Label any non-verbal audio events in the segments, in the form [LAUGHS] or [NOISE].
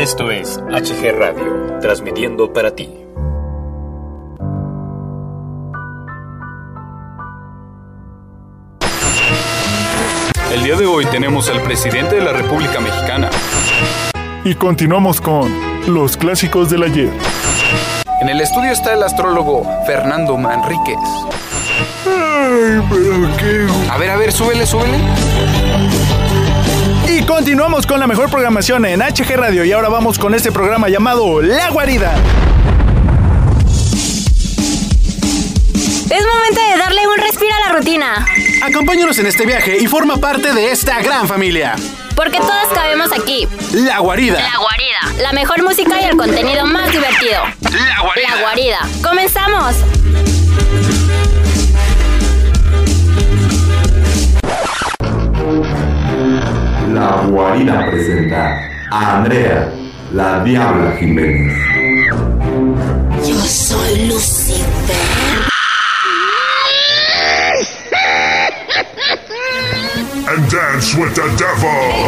Esto es HG Radio, transmitiendo para ti. El día de hoy tenemos al presidente de la República Mexicana. Y continuamos con los clásicos del ayer. En el estudio está el astrólogo Fernando Manríquez. Ay, pero qué... A ver, a ver, súbele, súbele. Continuamos con la mejor programación en HG Radio y ahora vamos con este programa llamado La Guarida. Es momento de darle un respiro a la rutina. Acompáñanos en este viaje y forma parte de esta gran familia. Porque todos cabemos aquí. La Guarida. La Guarida. La mejor música y el contenido más divertido. La Guarida. La Guarida. ¡Comenzamos! La Guarida presenta a Andrea, la Diabla Jiménez. Yo soy Lucifer. And dance with the devil.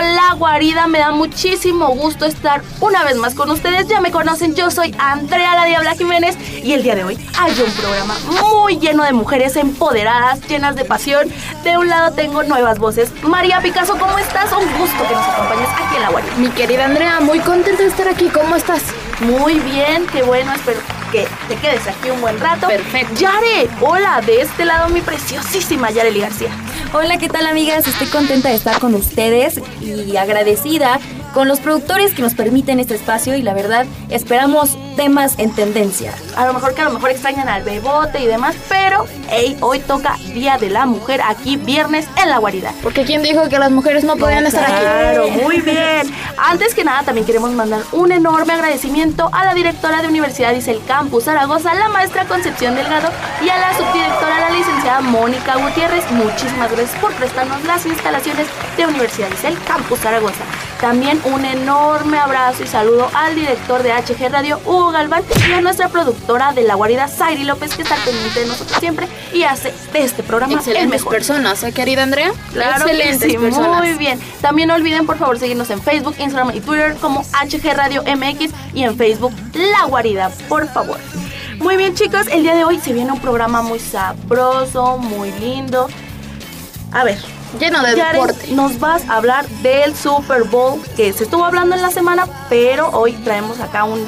La Guarida. Me da muchísimo gusto estar una vez más con ustedes. Ya me conocen, yo soy Andrea la Diabla Jiménez y el día de hoy hay un programa muy lleno de mujeres empoderadas, llenas de pasión. De un lado tengo nuevas voces. María Picasso, ¿cómo estás? Un gusto que nos acompañes aquí en La Guarida. Mi querida Andrea, muy contenta de estar aquí. ¿Cómo estás? Muy bien, qué bueno, espero que te quedes aquí un buen rato. Perfecto. Yare, hola, de este lado mi preciosísima Yareli García. Hola, ¿qué tal amigas? Estoy contenta de estar con ustedes y agradecida con los productores que nos permiten este espacio y la verdad esperamos temas en tendencia. A lo mejor que a lo mejor extrañan al bebote y demás, pero hey, hoy toca Día de la Mujer aquí viernes en la guarida. Porque ¿quién dijo que las mujeres no podían estar aquí? Claro, muy bien. Antes que nada, también queremos mandar un enorme agradecimiento a la directora de Universidad Isel Campus Zaragoza, la maestra Concepción Delgado y a la subdirectora, la licenciada Mónica Gutiérrez. Muchísimas gracias por prestarnos las instalaciones de Universidad Isel Campus Zaragoza. También un enorme abrazo y saludo al director de HG Radio, Hugo Galván, y a nuestra productora de La Guarida, Sairi López, que está pendiente de nosotros siempre y hace de este programa el Excelentes mejor. personas, ¿eh, querida Andrea? Claro que Excelentes sí, personas. muy bien. También no olviden por favor seguirnos en Facebook, Instagram y Twitter como HG Radio MX y en Facebook La Guarida, por favor. Muy bien chicos, el día de hoy se viene un programa muy sabroso, muy lindo. A ver, Lleno de deporte. nos vas a hablar del Super Bowl que se estuvo hablando en la semana, pero hoy traemos acá un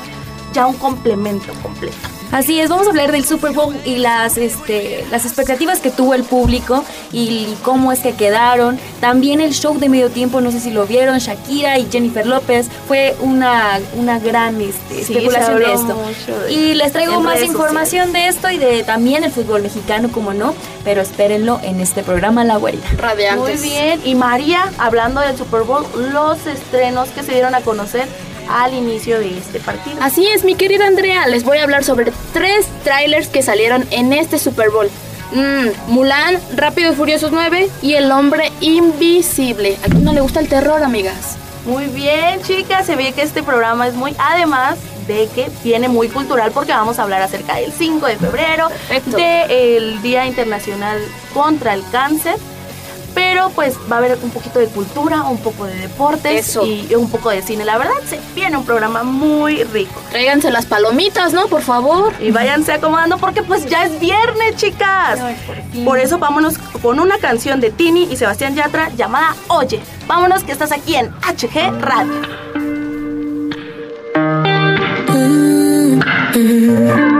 ya un complemento completo. Así es, vamos a hablar del Super Bowl y las, este, las expectativas que tuvo el público y cómo es que quedaron. También el show de medio tiempo, no sé si lo vieron, Shakira y Jennifer López. Fue una, una gran este, Sí, especulación de esto. de- Y les traigo más información de esto y de también el fútbol mexicano, como no. Pero espérenlo en este programa La Guarida. Muy bien, y María, hablando del Super Bowl, los estrenos que se dieron a conocer al inicio de este partido. Así es, mi querida Andrea, les voy a hablar sobre tres trailers que salieron en este Super Bowl. Mm, Mulan, Rápido y Furiosos 9 y El Hombre Invisible. ¿A quién no le gusta el terror, amigas? Muy bien, chicas, se ve que este programa es muy, además de que viene muy cultural porque vamos a hablar acerca del 5 de febrero, del Día Internacional contra el Cáncer. Pero pues va a haber un poquito de cultura, un poco de deportes Eso. y un poco de cine. La verdad, se viene un programa muy rico. Tráiganse las palomitas, ¿no? Por favor. Y váyanse acomodando porque pues ya es viernes, chicas. Por eso vámonos con una canción de Tini y Sebastián Yatra llamada Oye. Vámonos que estás aquí en HG Radio. Oye,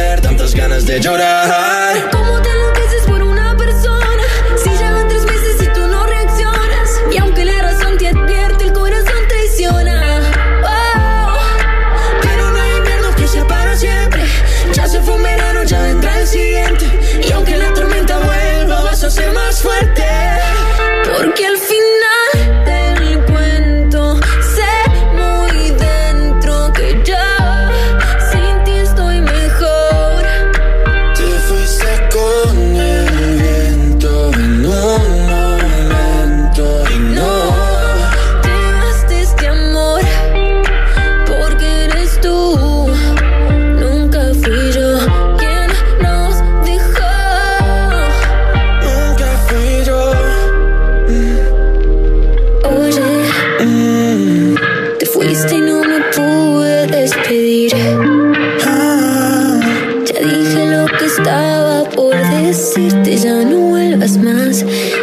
ganas de llorar.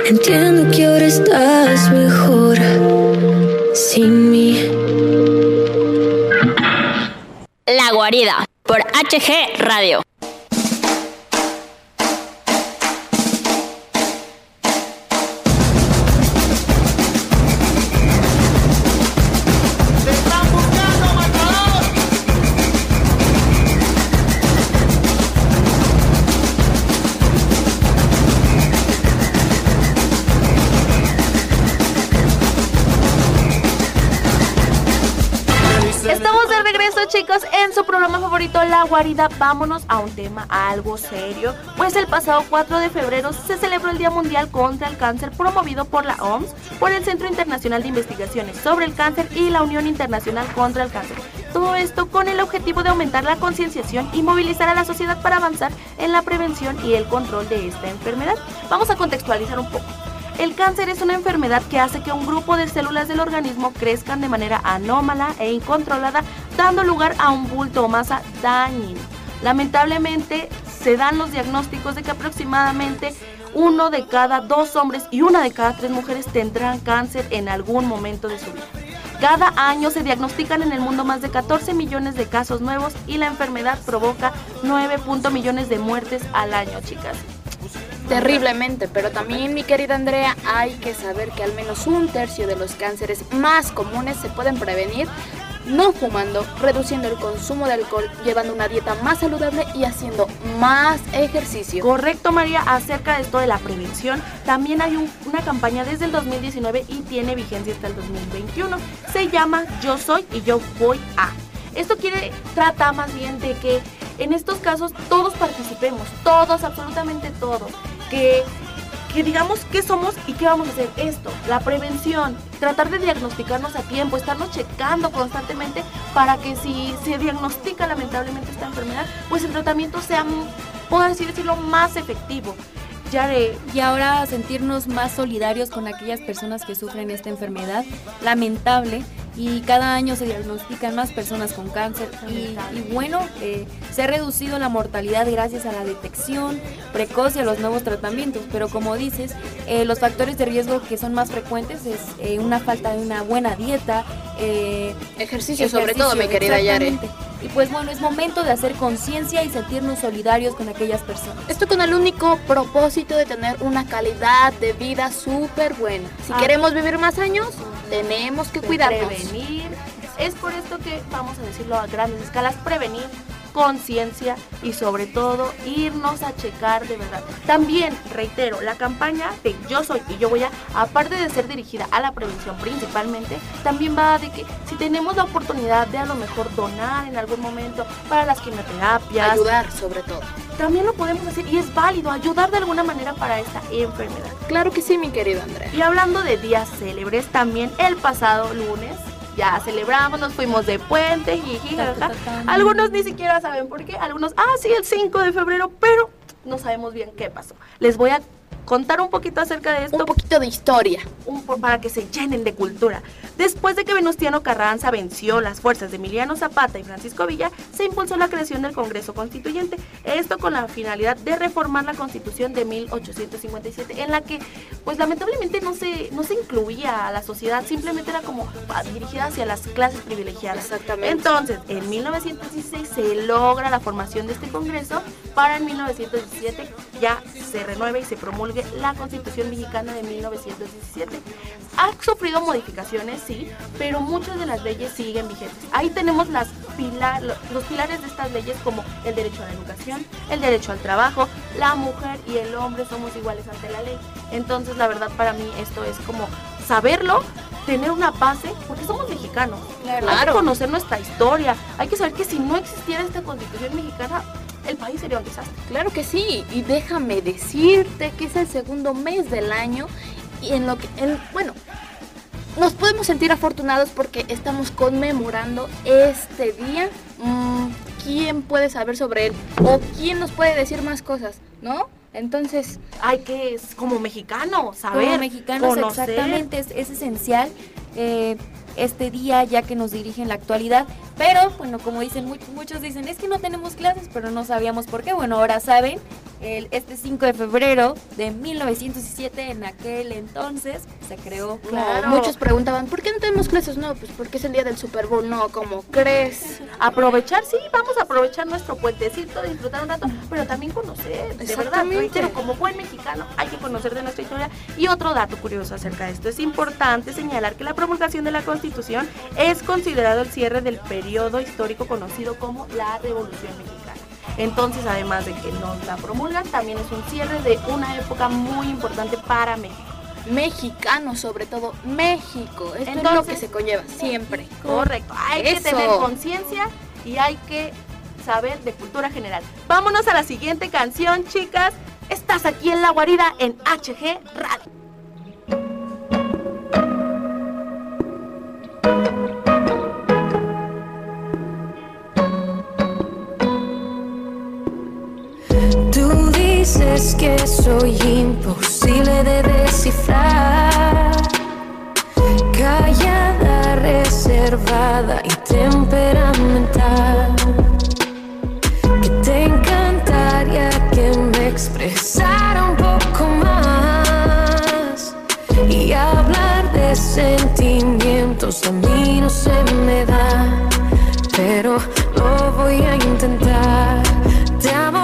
Entiendo que ahora estás mejor sin mí. La guarida por HG Radio. Favorito La Guarida. Vámonos a un tema algo serio. Pues el pasado 4 de febrero se celebró el Día Mundial contra el Cáncer promovido por la OMS, por el Centro Internacional de Investigaciones sobre el Cáncer y la Unión Internacional contra el Cáncer. Todo esto con el objetivo de aumentar la concienciación y movilizar a la sociedad para avanzar en la prevención y el control de esta enfermedad. Vamos a contextualizar un poco. El cáncer es una enfermedad que hace que un grupo de células del organismo crezcan de manera anómala e incontrolada, dando lugar a un bulto o masa dañino. Lamentablemente, se dan los diagnósticos de que aproximadamente uno de cada dos hombres y una de cada tres mujeres tendrán cáncer en algún momento de su vida. Cada año se diagnostican en el mundo más de 14 millones de casos nuevos y la enfermedad provoca 9 punto millones de muertes al año, chicas. Terriblemente, pero también mi querida Andrea, hay que saber que al menos un tercio de los cánceres más comunes se pueden prevenir no fumando, reduciendo el consumo de alcohol, llevando una dieta más saludable y haciendo más ejercicio. Correcto, María, acerca de esto de la prevención, también hay un- una campaña desde el 2019 y tiene vigencia hasta el 2021. Se llama Yo soy y yo voy a. Esto quiere, trata más bien de que en estos casos todos participemos, todos, absolutamente todos, que que digamos qué somos y qué vamos a hacer. Esto, la prevención, tratar de diagnosticarnos a tiempo, estarnos checando constantemente para que si se diagnostica lamentablemente esta enfermedad, pues el tratamiento sea, puedo así decirlo, más efectivo. Y ahora sentirnos más solidarios con aquellas personas que sufren esta enfermedad lamentable y cada año se diagnostican más personas con cáncer y, y bueno, eh, se ha reducido la mortalidad gracias a la detección precoz y a los nuevos tratamientos, pero como dices, eh, los factores de riesgo que son más frecuentes es eh, una falta de una buena dieta, Ejercicio sobre todo, mi querida Yare. Y pues bueno, es momento de hacer conciencia y sentirnos solidarios con aquellas personas. Esto con el único propósito de tener una calidad de vida súper buena. Si Ah. queremos vivir más años, tenemos que de cuidarnos. Prevenir. Es por esto que vamos a decirlo a grandes escalas, prevenir, conciencia y sobre todo irnos a checar de verdad. También, reitero, la campaña de Yo Soy y Yo Voy a, aparte de ser dirigida a la prevención principalmente, también va de que si tenemos la oportunidad de a lo mejor donar en algún momento para las quimioterapias, Ayudar sobre todo. también lo podemos hacer y es válido ayudar de alguna manera para esta enfermedad. Claro que sí, mi querido Andrea. Y hablando de días célebres, también el pasado lunes ya celebramos, nos fuimos de puente, jiji, jajaja. Algunos ni siquiera saben por qué, algunos, ah, sí, el 5 de febrero, pero no sabemos bien qué pasó. Les voy a contar un poquito acerca de esto. Un poquito de historia. Un para que se llenen de cultura. Después de que Venustiano Carranza venció las fuerzas de Emiliano Zapata y Francisco Villa, se impulsó la creación del Congreso Constituyente. Esto con la finalidad de reformar la Constitución de 1857, en la que, pues lamentablemente no se, no se incluía a la sociedad, simplemente era como dirigida hacia las clases privilegiadas. Exactamente. Entonces, en 1916 se logra la formación de este Congreso, para en 1917 ya se renueve y se promulgue la Constitución Mexicana de 1917. Ha sufrido modificaciones, sí, pero muchas de las leyes siguen vigentes. Ahí tenemos las los pilares de estas leyes como el derecho a la educación, el derecho al trabajo, la mujer y el hombre somos iguales ante la ley. Entonces, la verdad para mí esto es como saberlo, tener una base, porque somos mexicanos. Hay que Claro. conocer nuestra historia, hay que saber que si no existiera esta constitución mexicana, el país sería un desastre. Claro que sí, y déjame decirte que es el segundo mes del año y en lo que, en- bueno, nos podemos sentir afortunados porque estamos conmemorando este día. Mm, ¿Quién puede saber sobre él? ¿O quién nos puede decir más cosas? ¿No? Entonces, hay que, es como mexicano, saber, Como mexicanos, conocer. exactamente, es, es esencial eh, este día ya que nos dirige en la actualidad. Pero, bueno, como dicen mu- muchos, dicen, es que no tenemos clases, pero no sabíamos por qué. Bueno, ahora saben, el, este 5 de febrero de 1917, en aquel entonces, se creó. claro. muchos preguntaban, ¿por qué no tenemos clases? No, pues porque es el día del Super Bowl. No, ¿cómo crees? Aprovechar, sí, vamos a aprovechar nuestro puentecito, disfrutar un rato, pero también conocer, de verdad, reitero, como buen mexicano hay que conocer de nuestra historia. Y otro dato curioso acerca de esto, es importante señalar que la promulgación de la Constitución es considerado el cierre del periodo histórico conocido como la Revolución Mexicana. Entonces, además de que nos la promulgan, también es un cierre de una época muy importante para México. Mexicano, sobre todo México. Esto es lo Entonces- que se conlleva siempre. Correcto, hay que tener conciencia y hay que saber de cultura general. Vámonos a la siguiente canción, chicas. Estás aquí en La Guarida en HG Radio. Dices que soy imposible de descifrar. Callada, reservada y temperamental. Que te encantaría que me expresara un poco más. Y hablar de sentimientos a mí no se me da. Pero lo voy a intentar. Te amo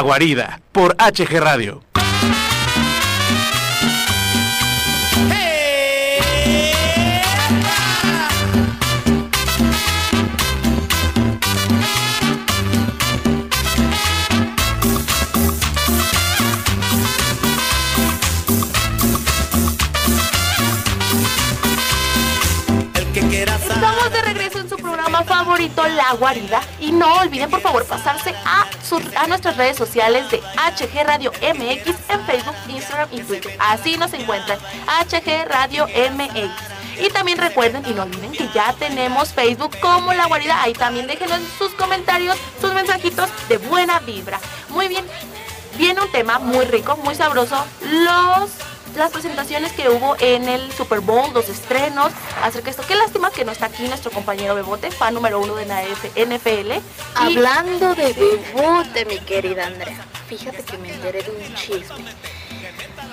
La Guarida, por HG Radio. La Guarida. Y no olviden, por favor, pasarse a, sus- a nuestras redes sociales de HG Radio MX en Facebook, Instagram y Twitter. Así nos encuentran, HG Radio MX. Y también recuerden y no olviden que ya tenemos Facebook como La Guarida. Ahí también déjenos sus comentarios, sus mensajitos de buena vibra. Muy bien, viene un tema muy rico, muy sabroso. Los las presentaciones que hubo en el Super Bowl, los estrenos acerca de esto. Qué lástima que no está aquí nuestro compañero Bebote, fan número uno de la NFL. Y- Hablando de bebote, mi querida Andrea, fíjate que me enteré de un chisme.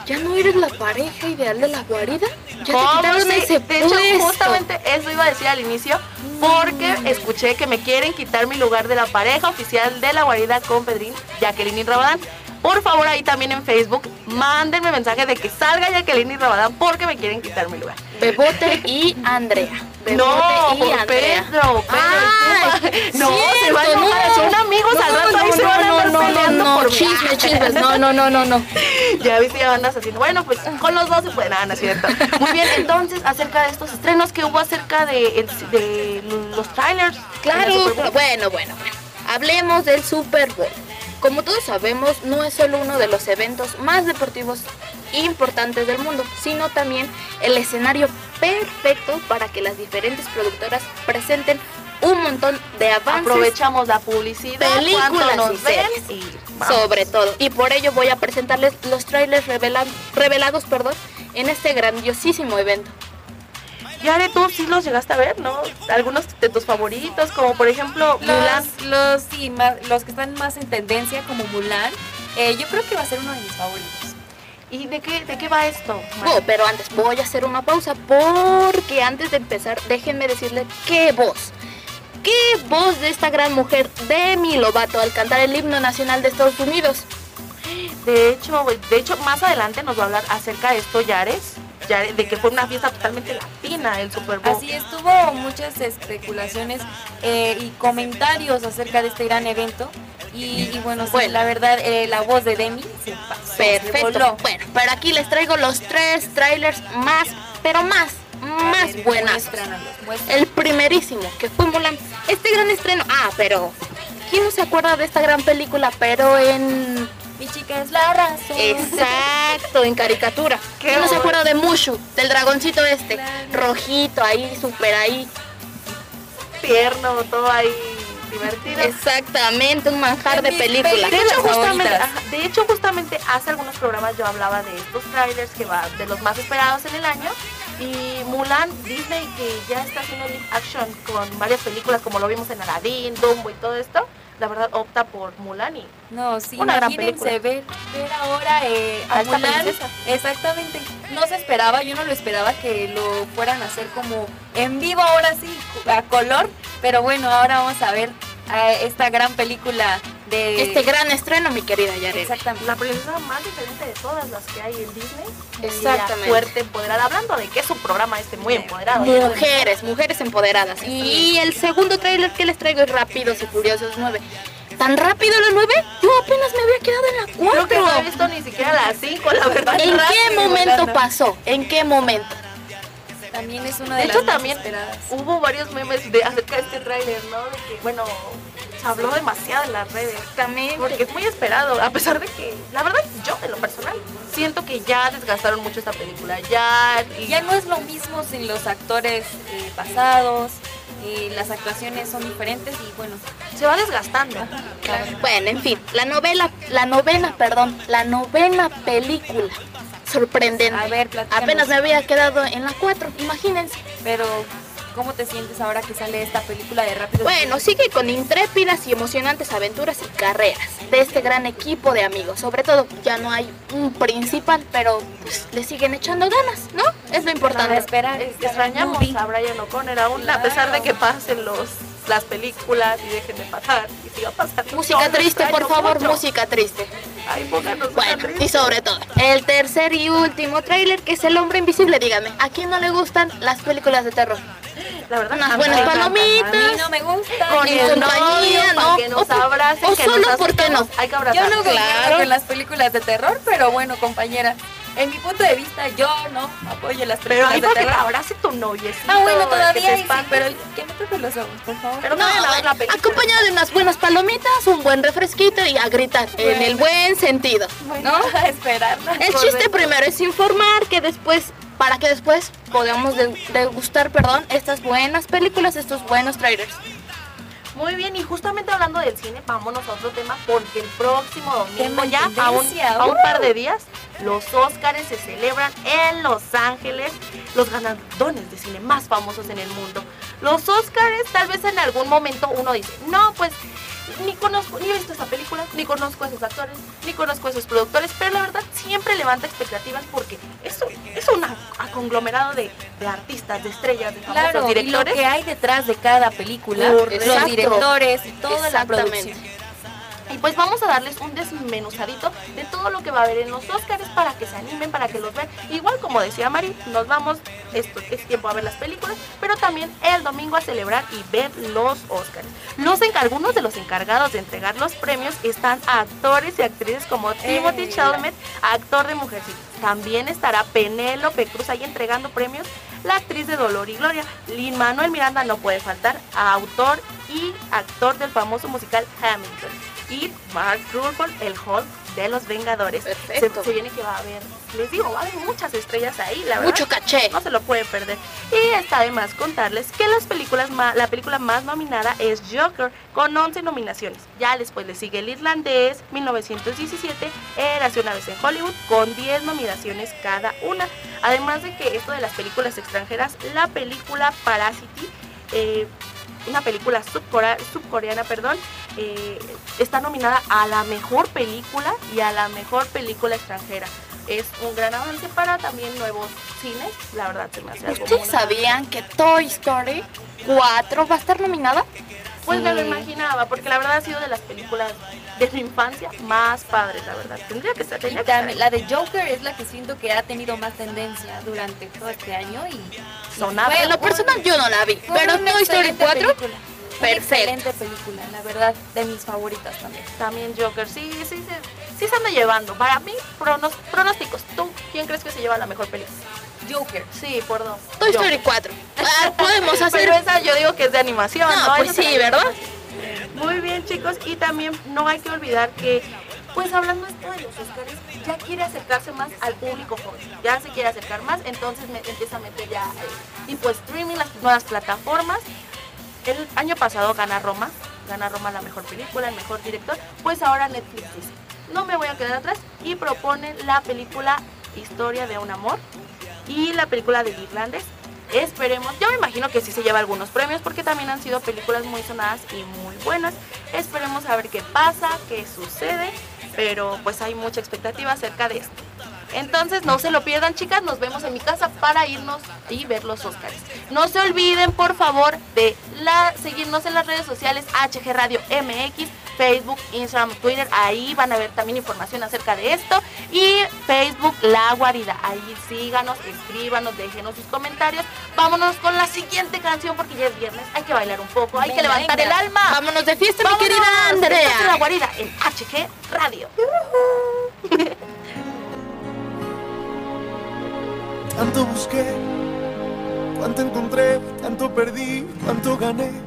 ¿Ya no eres la pareja ideal de la guarida? ¿Ya te ¿Cómo quitaron sí? ese De hecho, justamente eso iba a decir al inicio, porque escuché que me quieren quitar mi lugar de la pareja oficial de la guarida con Pedrín, Jacqueline y Rabadán. Por favor, ahí también en Facebook, mándenme mensaje de que salga Jacqueline y Rabadán porque me quieren quitar mi lugar. Bebote y Andrea. [LAUGHS] Bebote No, y. Pedro, Pedro, disculpa. no, se van a enojar, no. son amigos, al No, rato ahí no, se van a no, andar peleando mí. chismes, chismes, no, no, no, no, no. [LAUGHS] Ya viste, ya andas haciendo. Bueno, pues con los dos se puede nada, ¿no es cierto? Muy bien, entonces, acerca de estos estrenos que hubo acerca de, de los trailers. Claro, bueno, bueno, bueno. Hablemos del Super Bowl. Como todos sabemos, no es solo uno de los eventos más deportivos importantes del mundo, sino también el escenario perfecto para que las diferentes productoras presenten un montón de avances, Aprovechamos la publicidad, películas y nos ven series, y sobre todo. Y por ello voy a presentarles los trailers revela- revelados perdón, en este grandiosísimo evento. Yare, tú sí los llegaste a ver, ¿no? Algunos de tus favoritos, como por ejemplo Mulan. Los, los, sí, más- los que están más en tendencia, como Mulan, eh, yo creo que va a ser uno de mis favoritos. ¿Y de qué, de qué va esto? Oh, pero antes voy a hacer una pausa porque antes de empezar déjenme decirles qué voz. Qué voz de esta gran mujer Demi Lovato al cantar el himno nacional de Estados Unidos. De hecho, de hecho, más adelante nos va a hablar acerca de esto, Yares. Yare- de que fue una fiesta totalmente latina el Super Bowl. Así estuvo muchas especulaciones eh, y comentarios acerca de este gran evento. Y, y bueno, sí, la verdad, eh, la voz de Demi se pasó, se Perfecto. voló. Bueno, pero aquí les traigo los tres trailers más, pero más, más ver, buenas. El primerísimo, que fue Mulan. Este gran estreno. Ah, pero. ¿Quién no se acuerda de esta gran película? Pero en. Mi chica es la razón. Exacto, en caricatura. Qué ¿Quién no se acuerda de Mushu? Del dragoncito este. Rojito ahí, súper ahí. tierno, todo ahí divertido. Exactamente, un manjar de. De películas hecho, justamente, ajá, de hecho, justamente hace algunos programas yo hablaba de estos trailers que va de los más esperados en el año. Y Mulan, Disney, que ya está haciendo live action con varias películas, como lo vimos en Aladdin, Dumbo y todo esto, la verdad opta por Mulan y No, sí, Una gran película. ver, ver ahora eh, A Mulan. Exactamente. No se esperaba, yo no lo esperaba que lo fueran a hacer como en vivo ahora sí, a color. Pero bueno, ahora vamos a ver esta gran película de... Este gran estreno, mi querida Yarel. Exactamente. la princesa más diferente de todas las que hay en Disney. Exactamente. Fuerte, empoderada. Hablando de que es un programa este muy empoderado. Mujeres, mujeres empoderadas. Y el segundo tráiler que les traigo es Rápidos y Furiosos 9. ¿Tan rápido los 9? Yo apenas me había quedado en la Creo que no he 4. visto ni siquiera las 5, la verdad. ¿En qué momento pasó? ¿En qué momento? También es una de, De las hecho, más también esperadas. hubo varios memes de acerca de este tráiler, ¿no? De que, bueno, se habló demasiado en las redes. También. Porque es muy esperado, a pesar de que, la verdad, yo, en lo personal, siento que ya desgastaron mucho esta película. Ya, y Ya no es lo mismo sin los actores eh, pasados, eh, las actuaciones son diferentes y bueno, se va desgastando. Bueno, en fin, la novela, la novena, perdón, la novena película. Sorprendente. A ver. Apenas me había quedado en la 4, imagínense. pero ¿cómo te sientes ahora que sale esta película de Rápido? Bueno, sigue con intrépidas y emocionantes aventuras y carreras de este gran equipo de amigos. Sobre todo, ya no hay un principal, pero pues, le siguen echando ganas, ¿no? Es lo importante. Para esperar. Extrañamos a Brian O'Connor aún, a pesar de que pasen los las películas y dejen de pasar y siga pasando. Música Yo triste, por favor, mucho. música triste. Ay, pónganos Bueno, triste. y sobre todo, el tercer y último tráiler que es El Hombre Invisible, díganme, ¿a quién no le gustan las películas de terror? La verdad, Unas buenas palomitas. A mí no me gusta. Con el compañía, ¿no? que nos O- abracen, o que solo nos porque no. Hay que Yo abrazar. no Claro. claro. con las películas de terror, pero bueno, compañera, en mi punto de vista, yo no apoyo las Pero películas ahí de que terror. abrace tu noviecito. Ah, bueno, que todavía ahí sí, pero que me toque los ojos, por favor. Pero no, No, bueno, acompañado de unas buenas palomitas, un buen refresquito y a gritar, en Bueno. el buen sentido. ¿No? A esperarla. El chiste primero es informar que después, para que después podamos de- degustar, perdón, estas buenas películas, estos buenos trailers. Muy bien, y justamente hablando del cine, vámonos a otro tema, porque el próximo domingo, ya a un, tendencia, a un par de días, los Óscares se celebran en Los Ángeles, los ganadores de cine más famosos en el mundo. Los Óscares, tal vez en algún momento uno dice, no, pues ni conozco, ni he visto esa película, ni conozco a esos actores, ni conozco a esos productores, pero la verdad siempre levanta expectativas porque es un, es un conglomerado de, de artistas, de estrellas, de famosos Claro, y lo directores. que hay detrás de cada película, Correcto. los directores y toda la producción. Y pues vamos a darles un desmenuzadito de todo lo que va a haber en los Oscars para que se animen, para que los vean. Igual como decía Mari, nos vamos, esto es tiempo a ver las películas, pero también el domingo a celebrar y ver los Oscars. Los algunos de los encargados de entregar los premios están actores y actrices como Timothy Eh. Chalamet, actor de Mujercitas. También estará Penélope Cruz ahí entregando premios. La actriz de Dolor y Gloria, Lin Manuel Miranda no puede faltar, autor y actor del famoso musical Hamilton. Y Mark Ruffalo, el Hulk de los Vengadores. Se, Perfecto. se viene que va a haber, les digo, va a haber muchas estrellas ahí, la verdad. Mucho caché. No se lo pueden perder. Y está de más contarles que las películas ma- la película más nominada es Joker, con 11 nominaciones. Ya después le sigue El Irlandés, 1917, Érase una vez en Hollywood, con 10 nominaciones cada una. Además de que esto de las películas extranjeras, la película Parasite, eh, una película subcoreana, perdón, eh, está nominada a la mejor película y a la mejor película extranjera. Es un gran avance para también nuevos cines, la verdad se me hace algo ¿Ustedes sabían que Toy Story 4 va a estar nominada? Pues me lo Sí. imaginaba, porque la verdad ha sido de las películas de mi infancia más padres, la verdad. Tendría que ser, Y tendría que estar también, la de Joker es la que siento que ha tenido más tendencia durante todo este año y Sonaba. fue En lo personal yo no la vi, pero Toy Story excelente 4, película. Una perfecto. excelente película, la verdad, de mis favoritas también. También Joker, sí, sí, sí, sí se anda llevando. Para mí, pronos- pronósticos. ¿Tú quién crees que se lleva la mejor película? Joker. Sí, por dos. Toy Joker. Story 4. Ah, podemos [LAUGHS] hacer... Pero esa yo digo que es de animación, ¿no? No, pues sí, ¿verdad? Muy bien, chicos. Y también no hay que olvidar que, pues hablando esto de los Oscars, ya quiere acercarse más al público joven. Ya se quiere acercar más, entonces me, empieza a meter ya eh, tipo streaming, las nuevas plataformas. El año pasado gana Roma, gana Roma la mejor película, el mejor director. Pues ahora Netflix dice, no me voy a quedar atrás y propone la película Historia de un amor y la película del irlandés. Esperemos, yo me imagino que sí se lleva algunos premios porque también han sido películas muy sonadas y muy buenas. Esperemos a ver qué pasa, qué sucede, pero pues hay mucha expectativa acerca de esto. Entonces no se lo pierdan chicas, nos vemos en mi casa para irnos y ver los Oscars. No se olviden por favor de la, seguirnos en las redes sociales HG Radio MX, Facebook, Instagram, Twitter, ahí van a ver también información acerca de esto. Y Facebook La Guarida, ahí síganos, escríbanos, déjenos sus comentarios. Vámonos con la siguiente canción porque ya es viernes, hay que bailar un poco, hay que levantar venga. el alma. Vámonos de fiesta, mi querida Andrea. La Guarida en HG Radio. [LAUGHS] Tanto busqué, cuánto encontré, tanto perdí, cuánto gané.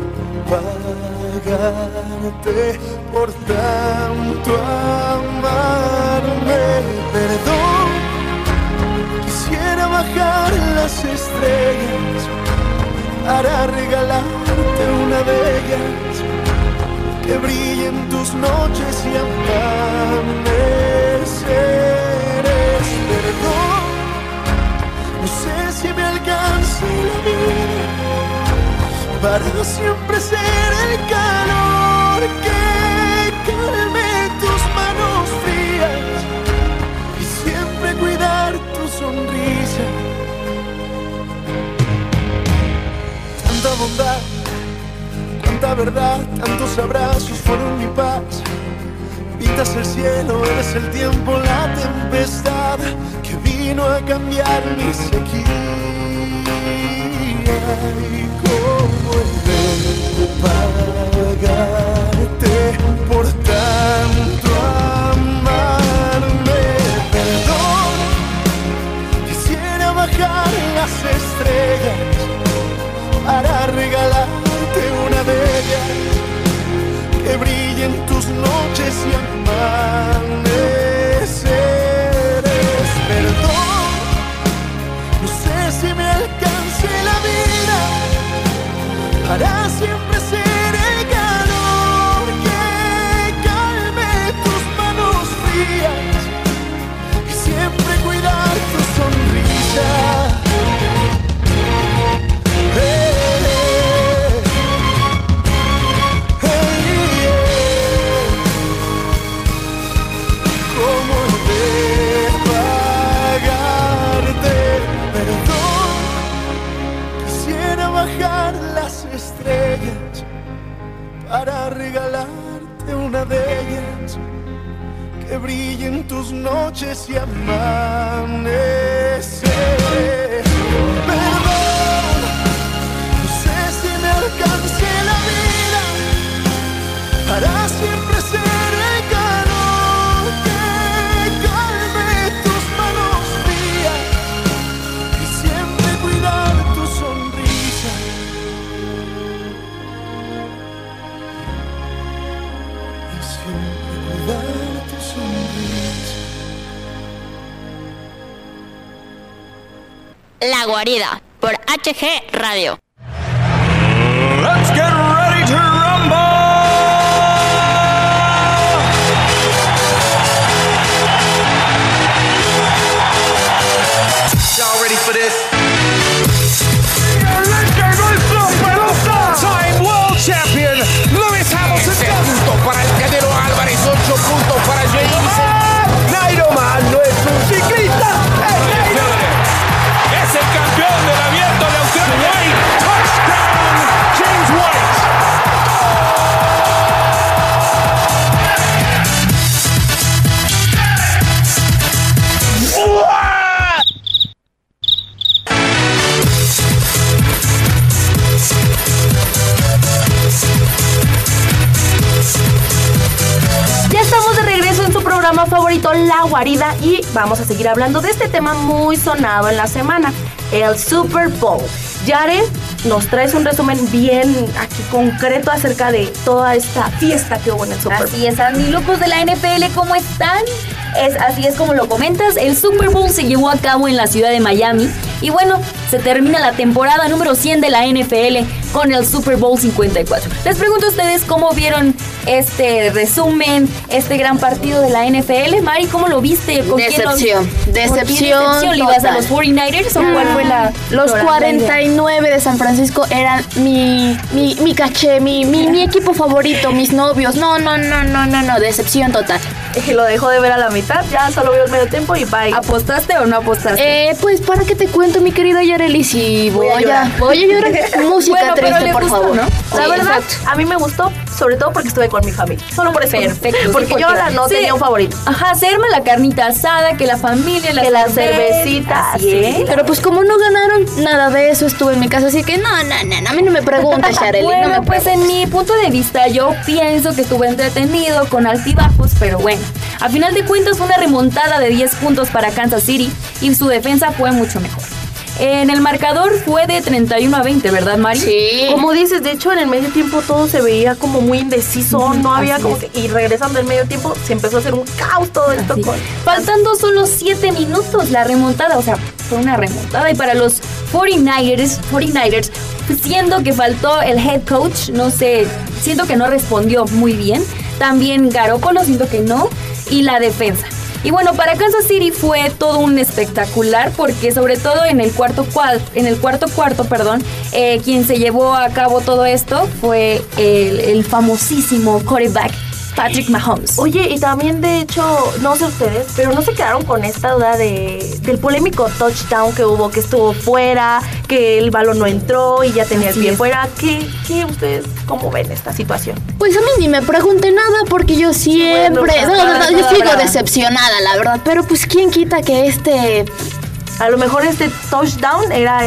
pagarte por tanto amarme. Perdón, quisiera bajar las estrellas para regalarte una de ellas que brille en tus noches y amaneceres. Perdón, no sé si me alcance la vida para siempre ser el calor que calme tus manos frías y siempre cuidar tu sonrisa. Tanta bondad, tanta verdad, tantos abrazos fueron mi paz. Pintas el cielo, eres el tiempo, la tempestad que vino a cambiar mi sequía. Por tanto amarme. Perdón, quisiera bajar las estrellas para regalarte una de ellas que brille en tus noches y amaneceres. Noches y amanecer. Perdón, no sé si me alcance la vida para siempre La guarida por HG Radio. La Guarida, y vamos a seguir hablando de este tema muy sonado en la semana, el Super Bowl. Yare, nos traes un resumen bien aquí concreto acerca de toda esta fiesta que hubo en el Super Bowl. Así es, amigos de la NFL, ¿cómo están? Es, así es como lo comentas, el Super Bowl se llevó a cabo en la ciudad de Miami y bueno, se termina la temporada número 100 de la NFL con el Super Bowl 54. Les pregunto a ustedes cómo vieron este resumen, este gran partido de la NFL. Mari, ¿cómo lo viste? ¿Con quién lo- Decepción, ¿Por qué decepción decepción? ¿Le ibas a total. los 49ers o cuál fue la Los la- 49 de San Francisco eran mi, mi, mi caché, mi, mi, mi equipo favorito, mis novios. No, no, no, no, no, no, decepción total. Y lo dejó de ver a la mitad, ya solo vio el medio tiempo y bye. ¿Apostaste o no apostaste? Eh, pues para qué te cuento, mi querida Yareli, si voy, Voy a llorar. voy a llorar. [LAUGHS] Música Bueno, triste, por gustó, favor. ¿no? La Sí, verdad, exacto. a mí me gustó, sobre todo porque estuve con mi familia. Solo por eso. Perfecto. Porque yo la no sí. tenía un favorito. Ajá, se arma la carnita asada, que la familia, la Que la cervecita, así sí. Pero pues como no ganaron nada de eso, estuve en mi casa, así que no, no, no, no, a mí no me preguntes, [LAUGHS] Yareli, bueno, no me pues en mi punto de vista yo pienso que estuvo entretenido con altibajos, pero bueno, a final de cuentas fue una remontada de 10 puntos para Kansas City y su defensa fue mucho mejor. En el marcador fue de 31 a 20, ¿verdad, Mari? Sí. Como dices, de hecho en el medio tiempo todo se veía como muy indeciso, no había como que, y regresando del medio tiempo se empezó a hacer un caos todo esto con Faltando solo 7 minutos la remontada, o sea, fue una remontada. Y para los 49ers, 49ers, siendo que faltó el head coach, no sé, siento que no respondió muy bien. También Garoppolo, siento que no. Y la defensa. Y bueno, para Kansas City fue todo un espectacular porque sobre todo en el cuarto cuarto, en el cuarto cuarto, perdón, eh, quien se llevó a cabo todo esto fue el, el famosísimo quarterback Patrick Mahomes. Oye, y también de hecho, no sé ustedes, pero no se quedaron con esta duda de, del polémico touchdown que hubo, que estuvo fuera, que el balón no entró y ya tenía el Así pie es. fuera. ¿Qué, ¿Qué ustedes cómo ven esta situación? Pues a mí ni me pregunte nada porque yo siempre... bueno, no, no, no, yo sigo decepcionada, la verdad. Pero pues quién quita que este... A lo mejor este touchdown era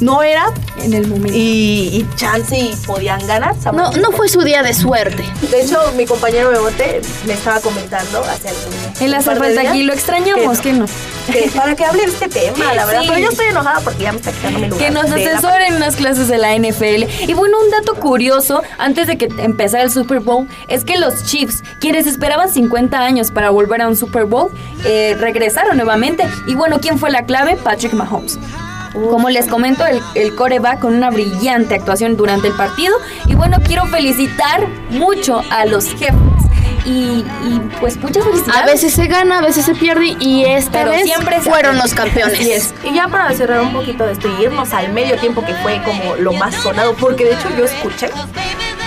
no era en el momento y, y chance y podían ganar. No, no fue su día de suerte. De hecho, mi compañero Bebote me estaba comentando hace algún Él hace falta aquí, lo extrañamos, que no. que para que hable de este tema, [LAUGHS] la verdad. Sí. Pero yo estoy enojada porque ya me está quitando mi lugar. Que nos de la- asesoren unas clases de la NFL. Y bueno, un dato curioso, antes de que empezara el Super Bowl, es que los Chiefs, quienes esperaban 50 años para volver a un Super Bowl, eh, regresaron nuevamente. Y bueno, ¿quién fue la clave? Patrick Mahomes. Como les comento, el, el core va con una brillante actuación durante el partido. Y bueno, quiero felicitar mucho a los jefes. Y, y, pues muchas felicidades. A veces se gana, a veces se pierde y esta Pero vez siempre fueron los campeones. Y ya para cerrar un poquito de esto y irnos al medio tiempo que fue como lo más sonado, porque de hecho yo escuché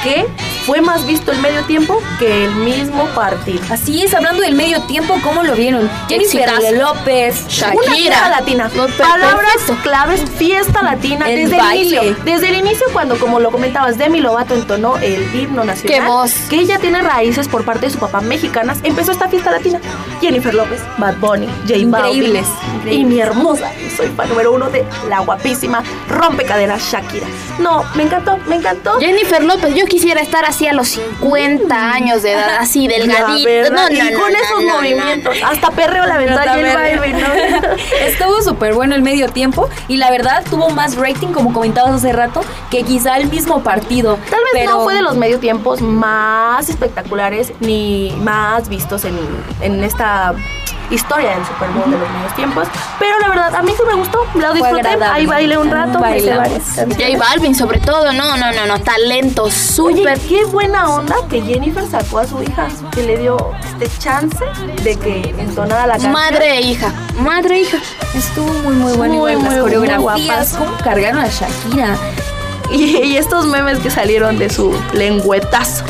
que fue más visto el medio tiempo que el mismo partido. Así es, hablando del medio tiempo, ¿cómo lo vieron? Jennifer. López, Una fiesta latina. No, Palabras claves, fiesta latina. El desde baile. el inicio. Desde el inicio, cuando, como lo comentabas, Demi Lovato entonó el himno nacional. ¡Qué voz! Que ella tiene raíces por parte de su papá mexicanas. Empezó esta fiesta latina. Jennifer López, Bad Bunny, J Balvin. Increíbles, Y increíbles. mi hermosa, soy fan número uno de la guapísima rompecaderas Shakira. No, me encantó, me encantó. Jennifer López, yo quisiera estar así a los 50 años de edad, así verdad, No, no, y no, con no, esos no, no, movimientos, hasta perreo la J perreo. Balvin, ¿no? [LAUGHS] Estuvo súper bueno el medio tiempo y la verdad tuvo más rating, como comentabas hace rato, que quizá el mismo partido. Tal vez Pero- no fue de los medio tiempos más espectaculares ni más vistos en, en esta historia del Super Bowl de los medios tiempos, pero la verdad a mí sí me gustó, lo disfruté, ahí bailé un rato, canciones. J Balvin, sobre todo, no, no, no, no, talento Oye, súper. qué buena onda que Jennifer sacó a su hija, que le dio este chance de que entonara la canción. Madre e hija, madre e hija. Estuvo muy, muy bueno. Muy, igual las muy, muy coreografías, guapas. cómo cargaron a Shakira. Y, y estos memes que salieron de su lengüetazo.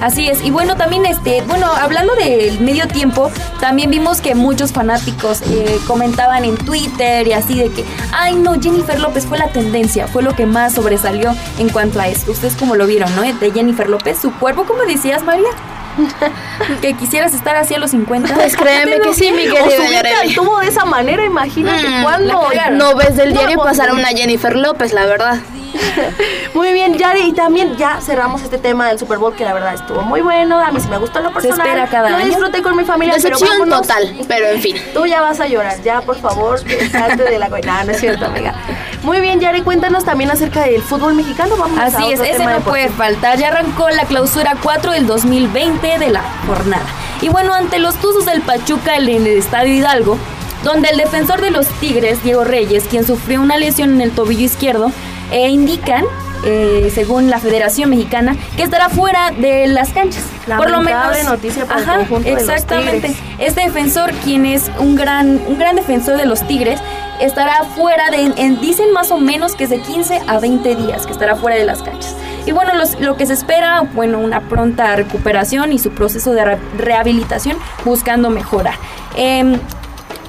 Así es, y bueno, también este, bueno, hablando del medio tiempo, también vimos que muchos fanáticos eh, comentaban en Twitter y así de que, ay no, Jennifer López fue la tendencia, fue lo que más sobresalió en cuanto a esto. Ustedes como lo vieron, ¿no? De Jennifer López, su cuerpo, ¿cómo decías, María? [LAUGHS] que quisieras estar así a los 50. Pues créeme [LAUGHS] que sí, mi O querida subirte al Yareli. tubo de esa manera, imagínate Mm, cagaron. No ves del diario pues, pasar a una Jennifer López, la verdad. [LAUGHS] Muy bien, Yari, y también ya cerramos este tema del Super Bowl que la verdad estuvo muy bueno. A mí sí me gustó lo Se personal. espera cada Lo año. disfruté con mi familia. pero Decepción vámonos. total, pero en fin. [LAUGHS] Tú ya vas a llorar, ya por favor, salte de la coina. No, no es cierto, amiga. Muy bien, Yari, cuéntanos también acerca del fútbol mexicano. Vamos a Así es, ese no puede faltar. Ya arrancó la clausura 4 del 2020 de la jornada. Y bueno, ante los Tuzos del Pachuca en el Estadio Hidalgo, donde el defensor de los Tigres, Diego Reyes, quien sufrió una lesión en el tobillo izquierdo, eh, indican, eh, según la Federación Mexicana, que estará fuera de las canchas. Por lo menos. noticia para el Ajá, conjunto de los exactamente. Tigres. Este defensor, quien es un gran, un gran defensor de los Tigres, estará fuera de, en- dicen más o menos que es de 15 a 20 días que estará fuera de las canchas. Y bueno, los- lo que se espera, bueno, una pronta recuperación y su proceso de re- rehabilitación buscando mejorar. Em,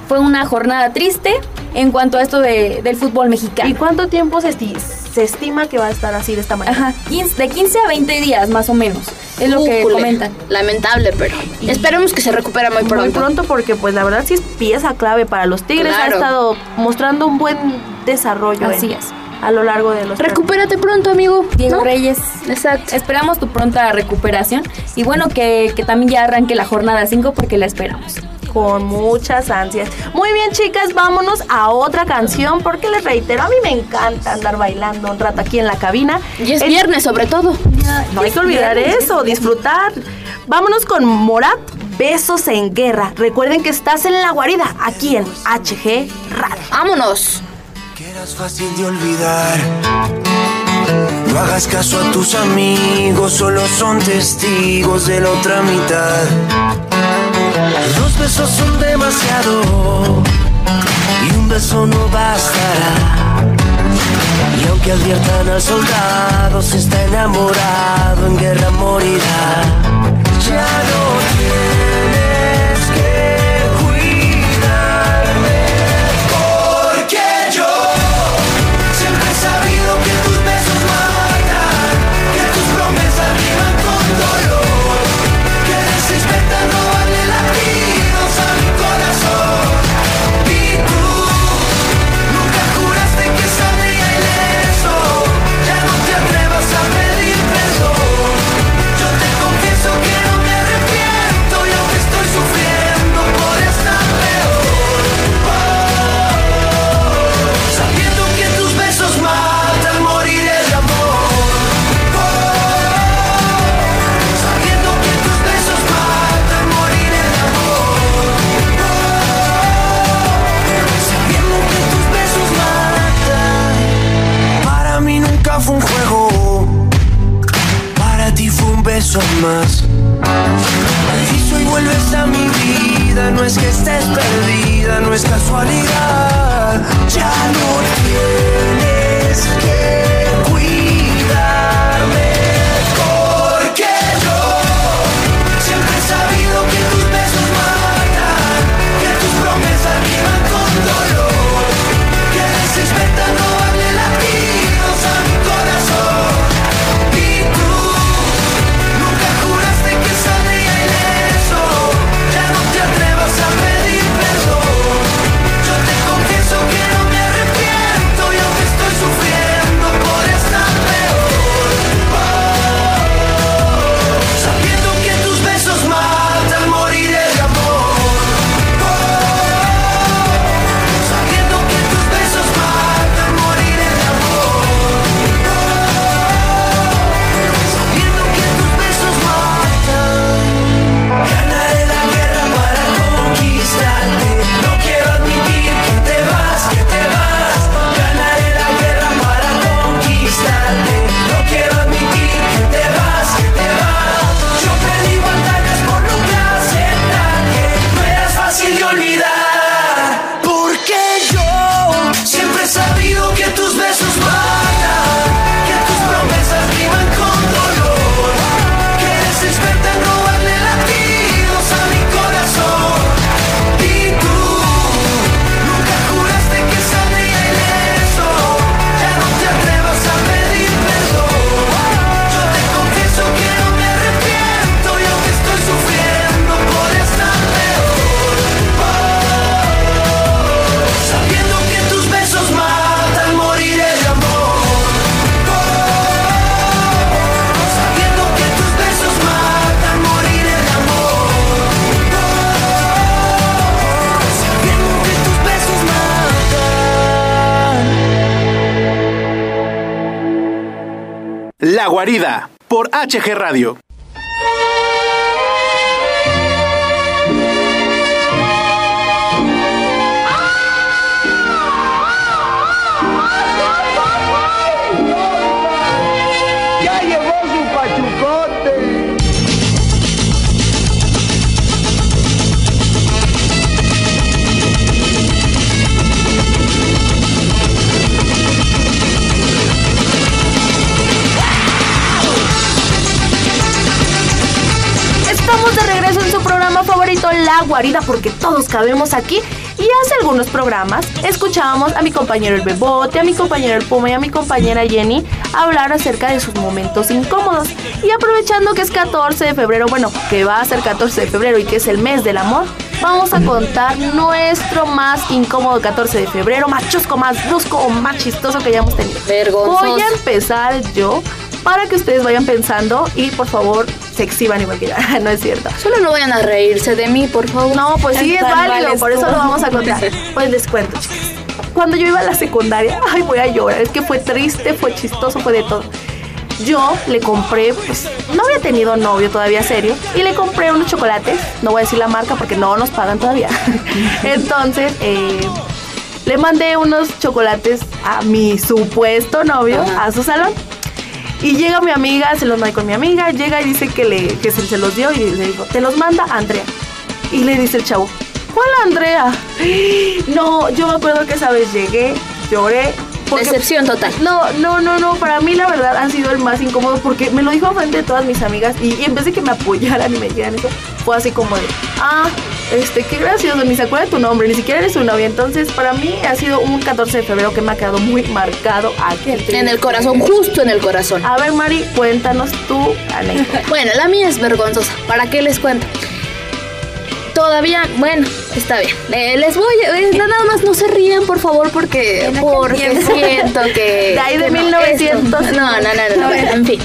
fue una jornada triste en cuanto a esto de- del fútbol mexicano. ¿Y cuánto tiempo se, esti- se estima que va a estar así de esta manera? Ajá, 15 de 15 a 20e días más o menos. Es lo que comentan. Lamentable, pero esperemos que se recupere muy pronto. Muy pronto porque pues la verdad sí es pieza clave para los Tigres. Ha estado mostrando un buen desarrollo Así en- es. a lo largo de los Recupérate pronto, amigo. Diego ¿no? Reyes. Exacto. Esperamos tu pronta recuperación y bueno, que, que también ya arranque la jornada 5 porque la esperamos. Con muchas ansias. Muy bien, chicas, vámonos a otra canción porque les reitero, a mí me encanta andar bailando un rato aquí en la cabina. Y es viernes sobre todo. No hay que olvidar eso, disfrutar. Vámonos con Morat, Besos en Guerra. Recuerden que estás en la guarida, aquí en HG Radio. ¡Vámonos! Fácil de olvidar. No hagas caso a tus amigos, solo son testigos de la otra mitad. Dos besos son demasiado y un beso no bastará. Y aunque adviertan al soldado, si está enamorado, en guerra morirá. Guarida, por HG Radio. Guarida, porque todos cabemos aquí. Y hace algunos programas escuchábamos a mi compañero el Bebote, a mi compañero el Puma y a mi compañera Jenny hablar acerca de sus momentos incómodos. Y aprovechando que es 14 de febrero, bueno, que va a ser 14 de febrero y que es el mes del amor, vamos a contar nuestro más incómodo 14 de febrero, más chusco, más brusco o más chistoso que hayamos tenido. Vergonzoso. Voy a empezar yo para que ustedes vayan pensando y por favor se exhiban igual que yo. [LAUGHS] no es cierto. Solo no vayan a reírse de mí, por favor. No, pues sí es válido, por eso lo vamos a contar. Pues les cuento, chicas. Cuando yo iba a la secundaria, [LAUGHS] ay, voy a llorar. Es que fue triste, fue chistoso, fue de todo. Yo le compré, pues, no había tenido novio todavía serio, y le compré unos chocolates. No voy a decir la marca porque no nos pagan todavía. [LAUGHS] Entonces, eh, le mandé unos chocolates a mi supuesto novio a su salón. Y llega mi amiga, se los mandé con mi amiga, llega y dice que, le, que se, se los dio y le dijo, te los manda Andrea. Y le dice el chavo, ¿cuál Andrea? [GASPS] No, yo me acuerdo que esa vez llegué, lloré. Decepción total. No, no, no, no, para mí la verdad han sido el más incómodo porque me lo dijo frente de todas mis amigas y, y en vez de que me apoyaran y me dijeran eso, fue así como de, ah, este, qué gracioso, ni se acuerda de tu nombre, ni siquiera eres su novia. Entonces, para mí ha sido un 14 de febrero que me ha quedado muy marcado aquel. En el corazón, justo en el corazón. A ver, Mari, cuéntanos tu anécdota. [LAUGHS] Bueno, la mía es vergonzosa. ¿Para qué les cuento? Todavía, bueno, está bien. Eh, les voy, eh, nada [LAUGHS] más no se rían, por favor, porque, porque tiempo. siento que... De ahí de no, 1900. esto- No, no, no, no, no, [LAUGHS] en fin.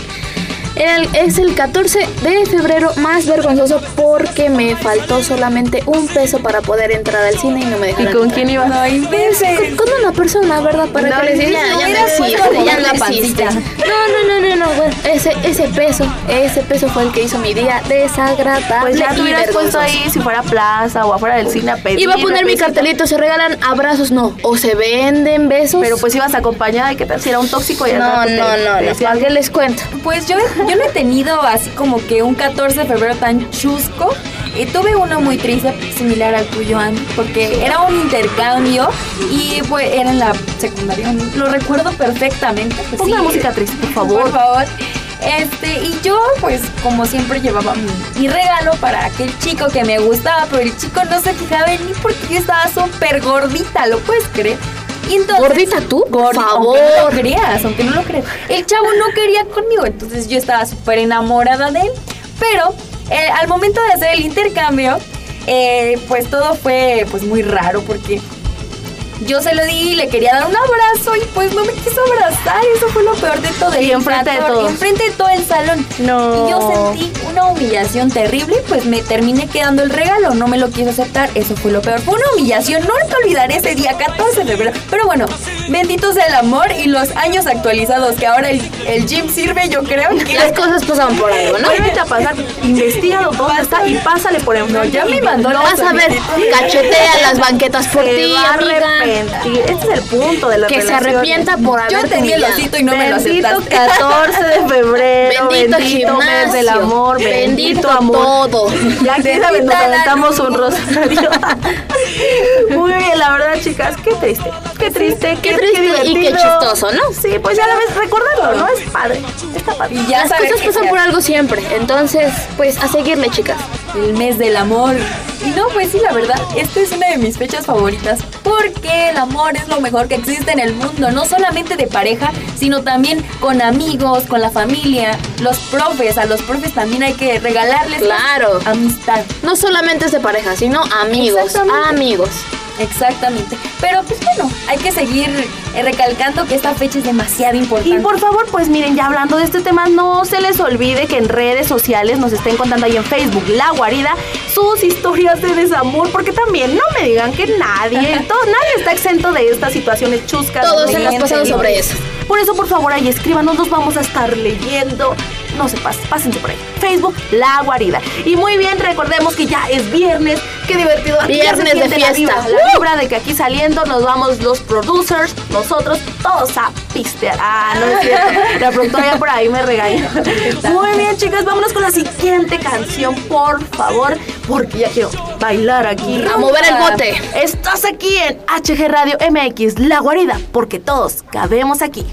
Era el- es el 14 de febrero más vergonzoso porque me faltó solamente un peso para poder entrar al cine y no me dejaron. ¿Y con entrar. quién ibas? No. Con, con una persona, ¿verdad? Para No, que les diga, sí, ya, ya existe, puesto ya pancita. No, no, no, no, no, bueno, ese, ese peso, ese peso fue el que hizo mi día desagradable Pues ya te hubieras puesto ahí si fuera plaza o afuera del cine a pedir. Iba a poner mi cartelito, se regalan abrazos, no, o se venden besos. Pero pues ibas acompañada y qué tal si era un tóxico y no, te- no, no, te no, ¿para qué les cuento? Pues yo, yo no he tenido así como que un 14 de febrero tan chusco. Y tuve uno muy triste, similar al tuyo, Andy, porque era un intercambio y pues era en la secundaria. Lo recuerdo perfectamente. Pues, Ponga sí. música triste, por favor. Por favor. Este, y yo, pues, como siempre, llevaba mi, mi regalo para aquel chico que me gustaba, pero el chico no se fijaba en mí porque yo estaba súper gordita, ¿lo puedes creer? Y entonces, ¿Gordita tú? Por favor. Aunque no lo creas, aunque no lo creas. El chavo no quería conmigo, entonces yo estaba súper enamorada de él. Pero eh, al momento de hacer el intercambio, eh, pues todo fue pues muy raro porque yo se lo di y le quería dar un abrazo y pues no me quiso abrazar. Eso fue lo peor de todo. Y enfrente de 14, todos. Enfrente de todo el salón. No. Y yo sentí una humillación terrible, pues me terminé quedando el regalo. No me lo quiso aceptar. Eso fue lo peor. Fue una humillación. No te olvidaré ese día 14 de febrero. Pero bueno, bendito sea el amor y los años actualizados. Que ahora el, el gym sirve, yo creo que Las cosas pasaban por algo, ¿no? Vuélvete a pasar, investigalo dónde está y pásale por enfrente. ya me y mandó no la Vas a ver, cachetea las banquetas por ti, amiga. Arrepentir. Este es el punto de la Que se arrepienta por Yo haber te di el osito y no me lo Bendito aceptaste. 14 de febrero, Bendito bendito, mes gimnasio, del amor, bendito, bendito amor. todo. Ya sabes, nos aventamos un rosario. [LAUGHS] Muy bien, la verdad, chicas, qué triste. Qué triste, Qué triste y qué divertido. chistoso, ¿no? Sí, pues ya la ves recordarlo, ¿no? Es padre. Está padre. Y ya Las cosas que pasan por algo siempre. Entonces, pues a seguirle, chicas. El mes del amor. Y no, pues sí, la verdad, esta es una de mis fechas favoritas porque el amor es lo mejor que existe en el mundo, no solamente de pareja, sino también con amigos, con la familia, los profes, a los profes también hay que regalarles Claro. amistad. No solamente es de pareja, sino amigos. Amigos. Exactamente. Pero pues bueno, hay que seguir eh, recalcando que esta fecha es demasiado importante. Y por favor, pues miren, ya hablando de este tema, no se les olvide que en redes sociales nos estén contando ahí en Facebook, La Guarida, sus historias de desamor, porque también no me digan que nadie, [LAUGHS] todo, nadie está exento de estas situaciones chuscas. Todos hemos gente pasado sobre eso. Por eso, por favor, ahí escríbanos, nos vamos a estar leyendo. No se pasen, pásense por ahí. Facebook, La Guarida. Y muy bien, recordemos que ya es viernes. Qué divertido. Aquí Viernes de la fiesta. vibra, La vibra de que aquí saliendo nos vamos los producers, nosotros, todos a pistear. Ah, no es cierto. La productora ya por ahí me regaña. Muy bien, chicas, vámonos con la siguiente canción, por favor, porque ya quiero bailar aquí. A mover el bote. Estás aquí en HG Radio MX, La Guarida, porque todos cabemos aquí.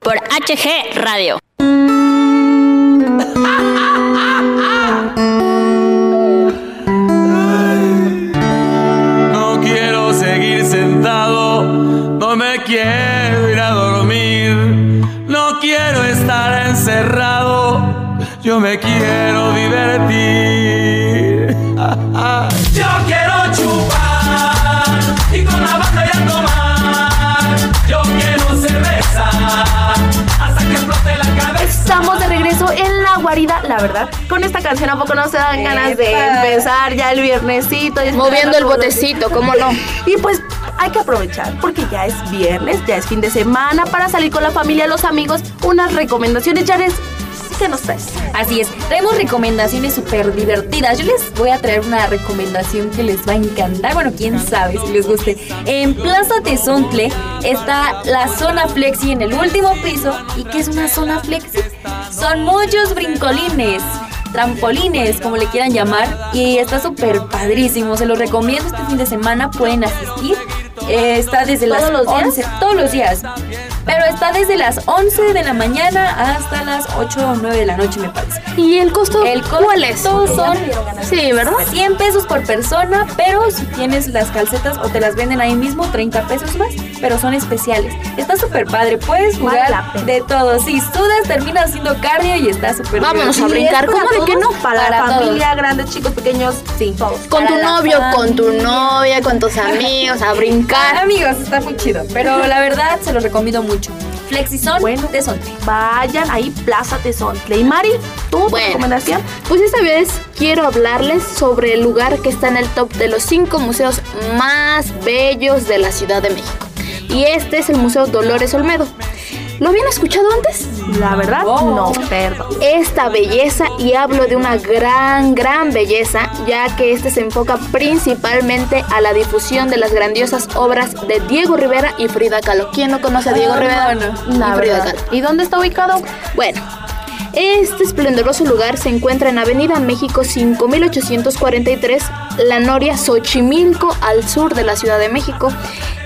Por HG Radio. No quiero seguir sentado, no me quiero ir a dormir, no quiero estar encerrado, yo me quiero divertir. Guarida, la verdad. Con esta canción a poco no se dan ganas de empezar ya el viernesito. y Moviendo el botecito, ¿cómo no? Y pues hay que aprovechar porque ya es viernes, ya es fin de semana para salir con la familia, los amigos. Unas recomendaciones, Jares. ¿Qué traes? Así es, traemos recomendaciones súper divertidas. Yo les voy a traer una recomendación que les va a encantar. Bueno, quién sabe si les guste. En Plaza Tezontle está la zona flexi en el último piso. ¿Y qué es una zona flexi? Son muchos brincolines. Trampolines, como le quieran llamar, y está súper padrísimo. Se los recomiendo este fin de semana. Pueden asistir. Eh, está desde las ¿Todos los días? 11, todos los días. Pero está desde las 11 de la mañana hasta las 8 o 9 de la noche, me parece. ¿Y el costo El costo cuál es? son Sí, ¿verdad? 100 pesos por persona, pero si tienes las calcetas o te las venden ahí mismo, 30 pesos más, pero son especiales. Está súper padre, puedes jugar de todo. Si sudas, terminas haciendo cardio y está súper Vámonos a brincar. ¿Es para ¿Cómo de que todos? no? Para, Para la todos. familia, grandes, chicos, pequeños, Sí. todos. Con tu Para novio, con tu novia, con tus amigos, a [LAUGHS] brincar. Amigos, está muy chido, pero la verdad se los recomiendo mucho. Flexison Bueno. de Sonte. Vayan ahí, Plaza Tezontle. Y Mari, ¿tú tu recomendación? Pues esta vez quiero hablarles sobre el lugar que está en el top de los cinco museos más bellos de la Ciudad de México. Y este es el Museo Dolores Olmedo. ¿Lo habían escuchado antes? La verdad, no, perdón. Esta belleza, y hablo de una gran, gran belleza, ya que este se enfoca principalmente a la difusión de las grandiosas obras de Diego Rivera y Frida Kahlo. ¿Quién no conoce a Diego Rivera? La y Frida. Kahlo. ¿Y dónde está ubicado? Bueno, este esplendoroso lugar se encuentra en Avenida México 5843, La Noria, Xochimilco, al sur de la Ciudad de México.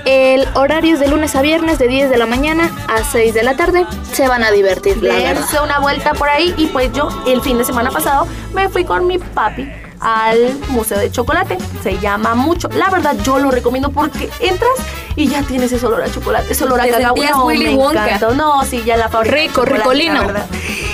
El horario es de lunes a viernes de 10 de la mañana a 6 de la tarde. Se van a divertir, la. Dense una vuelta por ahí y pues yo el fin de semana pasado me fui con mi papi al Museo de Chocolate. Se llama mucho. La verdad yo lo recomiendo porque entras y ya tienes ese olor a chocolate, ese olor a Te cacao. No, Willy me. No, sí, ya la fábrica. Rico, ricolino.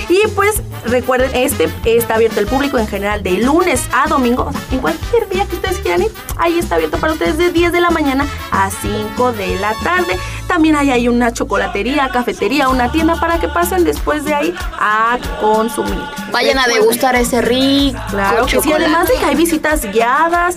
Y pues recuerden, este está abierto al público en general de lunes a domingo. O sea, en cualquier día que ustedes quieran ir, ahí está abierto para ustedes de 10 de la mañana a 5 de la tarde. También hay ahí una chocolatería, cafetería, una tienda para que pasen después de ahí a consumir. Vayan a degustar ese rico Claro que sí, además de que hay visitas guiadas,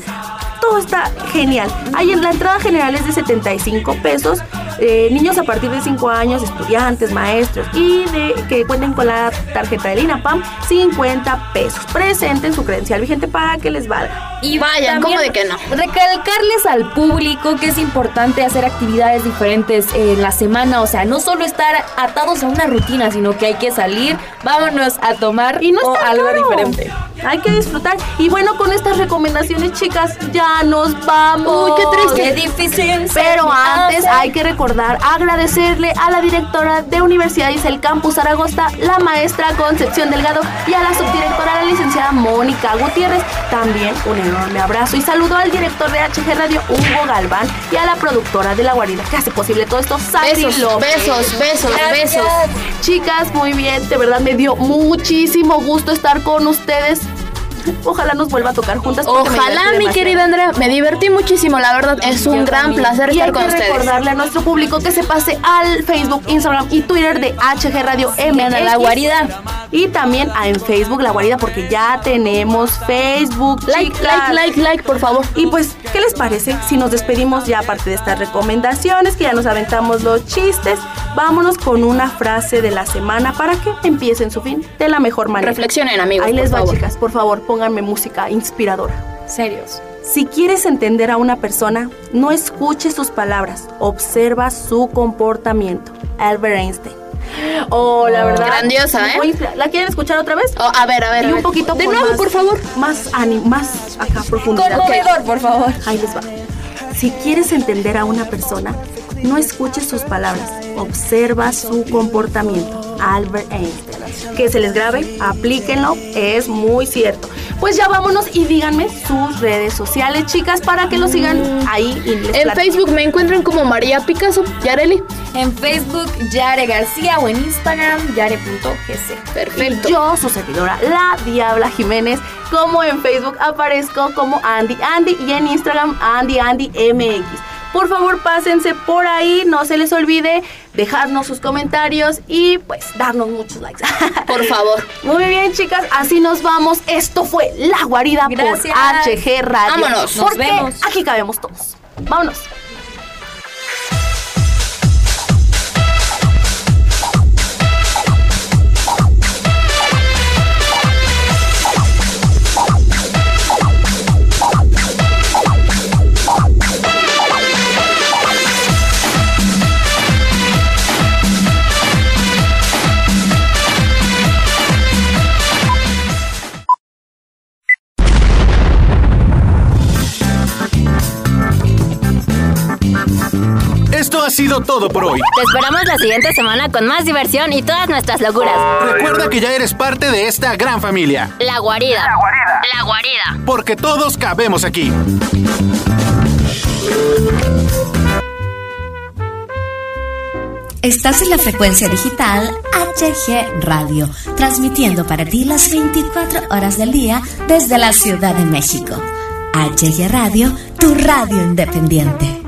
todo está genial. Ahí en la entrada general es de 75 pesos. Eh, niños a partir de 5 años, estudiantes, maestros y de que cuenten con la tarjeta del INAPAM, 50 pesos. Presenten su credencial vigente para que les valga. Y Vayan, ¿cómo de que no? Recalcarles al público que es importante hacer actividades diferentes en la semana, o sea, no solo estar atados a una rutina, sino que hay que salir, vámonos a tomar Y no o algo caro. diferente. Hay que disfrutar. Y bueno, con estas recomendaciones, chicas, ya nos vamos. Uy, qué triste. Qué difícil. Pero antes hay que recordar agradecerle a la directora de Universidades del Campus Zaragoza, la maestra Concepción Delgado y a la subdirectora, la licenciada Mónica Gutiérrez. También un enorme abrazo y saludo al director de HG Radio, Hugo Galván, y a la productora de La Guarida, que hace posible todo esto, Sari Besos, López. besos, besos, Gracias. besos. Chicas, muy bien, de verdad me dio muchísimo gusto estar con ustedes. Ojalá nos vuelva a tocar juntas. Ojalá, mi querida Andrea, me divertí muchísimo, la verdad. Es un Yo gran también. placer Y estar hay con que ustedes. recordarle a nuestro público que se pase al Facebook, Instagram y Twitter de HG Radio a MX. la guarida. Y también a en Facebook La Guarida porque ya tenemos Facebook. Like, chicas. like, like, like, por favor. Y pues, ¿qué les parece si nos despedimos ya aparte de estas recomendaciones, que ya nos aventamos los chistes? Vámonos con una frase de la semana para que empiecen su fin de la mejor manera. Reflexionen, amigos, Ahí les va, favor. chicas. Por favor, pónganme música inspiradora. Serios. Si quieres entender a una persona, no escuches sus palabras, observa su comportamiento. Albert Einstein. [GASPS] Oh, la verdad. Grandiosa, ¿eh? ¿La quieren escuchar otra vez? Oh, a ver, a ver. y un poquito De nuevo, más- por favor. Más ánimo, más acá profundidad. Conmovedor, por favor. Ahí les va. Si quieres entender a una persona, No escuches sus palabras, observa su comportamiento. Albert Einstein. Que se les grabe, aplíquenlo, es muy cierto. Pues ya vámonos y díganme sus redes sociales, chicas, para que lo sigan ahí. Y les En platico. Facebook me encuentran como María Picasso. Yareli. En Facebook, Yare García o en Instagram, yare.gc. Perfecto. Y yo, su servidora, la Diabla Jiménez, como en Facebook aparezco como Andy Andy y en Instagram Andy Andy MX. Por favor, pásense por ahí, no se les olvide dejarnos sus comentarios y pues darnos muchos likes. [LAUGHS] Por favor. Muy bien, chicas, así nos vamos. Esto fue La Guarida Gracias. por HG Radio. Vámonos. Nos vemos. aquí cabemos todos. Vámonos. Sido todo por hoy. Te esperamos la siguiente semana con más diversión y todas nuestras locuras. Recuerda que ya eres parte de esta gran familia, La guarida. La guarida. porque todos cabemos aquí. Estás en la frecuencia digital HG Radio, transmitiendo para ti las 24 horas del día desde la Ciudad de México. HG Radio, tu radio independiente.